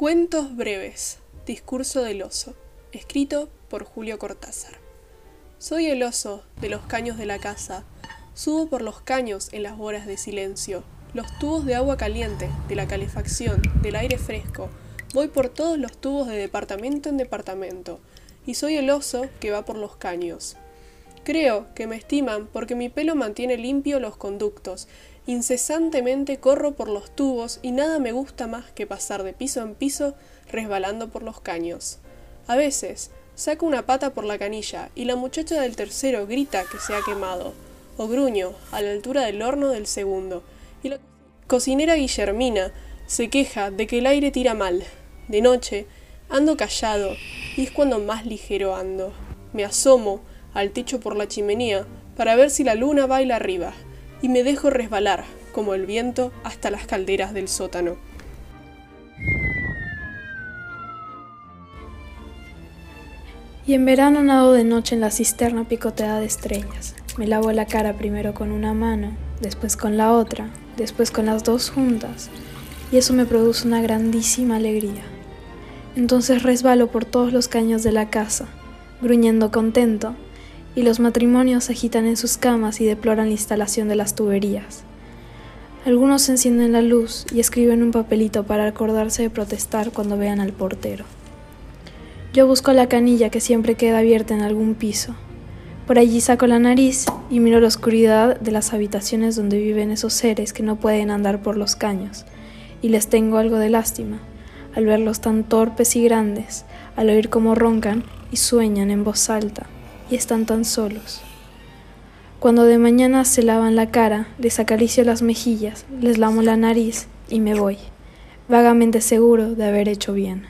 Cuentos breves. Discurso del oso. Escrito por Julio Cortázar. Soy el oso de los caños de la casa. Subo por los caños en las horas de silencio. Los tubos de agua caliente, de la calefacción, del aire fresco. Voy por todos los tubos de departamento en departamento. Y soy el oso que va por los caños. Creo que me estiman porque mi pelo mantiene limpio los conductos. Incesantemente corro por los tubos y nada me gusta más que pasar de piso en piso resbalando por los caños. A veces saco una pata por la canilla y la muchacha del tercero grita que se ha quemado, o gruño a la altura del horno del segundo, y la cocinera Guillermina se queja de que el aire tira mal. De noche ando callado y es cuando más ligero ando. Me asomo al techo por la chimenea para ver si la luna baila arriba, y me dejo resbalar, como el viento, hasta las calderas del sótano. Y en verano nado de noche en la cisterna picoteada de estrellas. Me lavo la cara primero con una mano, después con la otra, después con las dos juntas, y eso me produce una grandísima alegría. Entonces resbalo por todos los caños de la casa, gruñendo contento, y los matrimonios se agitan en sus camas y deploran la instalación de las tuberías. Algunos encienden la luz y escriben un papelito para acordarse de protestar cuando vean al portero. Yo busco la canilla que siempre queda abierta en algún piso. Por allí saco la nariz y miro la oscuridad de las habitaciones donde viven esos seres que no pueden andar por los caños, y les tengo algo de lástima, al verlos tan torpes y grandes, al oír cómo roncan y sueñan en voz alta y están tan solos. Cuando de mañana se lavan la cara, les acaricio las mejillas, les lamo la nariz y me voy, vagamente seguro de haber hecho bien.